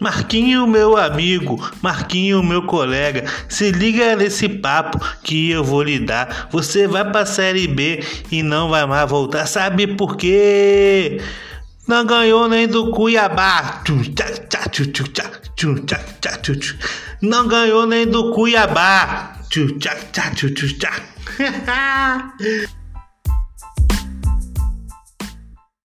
Marquinho, meu amigo, Marquinho, meu colega, se liga nesse papo que eu vou lhe dar. Você vai pra Série B e não vai mais voltar. Sabe por quê? Não ganhou nem do Cuiabá. Não ganhou nem do Cuiabá.